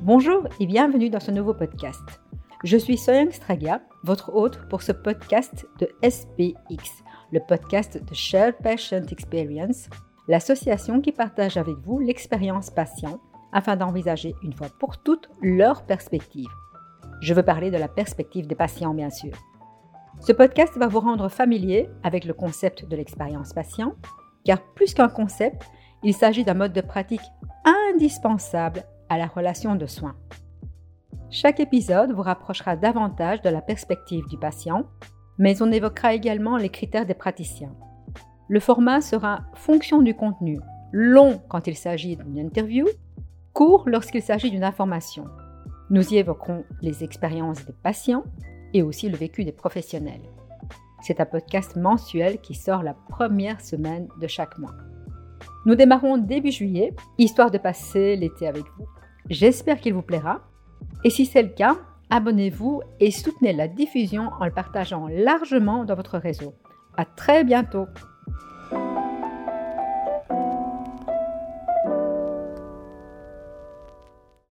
Bonjour et bienvenue dans ce nouveau podcast. Je suis Soyang Straga, votre hôte pour ce podcast de SPX, le podcast de Shared Patient Experience, l'association qui partage avec vous l'expérience patient afin d'envisager une fois pour toutes leur perspective. Je veux parler de la perspective des patients, bien sûr. Ce podcast va vous rendre familier avec le concept de l'expérience patient, car plus qu'un concept, il s'agit d'un mode de pratique indispensable à la relation de soins. Chaque épisode vous rapprochera davantage de la perspective du patient, mais on évoquera également les critères des praticiens. Le format sera fonction du contenu, long quand il s'agit d'une interview, court lorsqu'il s'agit d'une information. Nous y évoquerons les expériences des patients et aussi le vécu des professionnels. C'est un podcast mensuel qui sort la première semaine de chaque mois. Nous démarrons début juillet, histoire de passer l'été avec vous. J'espère qu'il vous plaira. Et si c'est le cas, abonnez-vous et soutenez la diffusion en le partageant largement dans votre réseau. À très bientôt!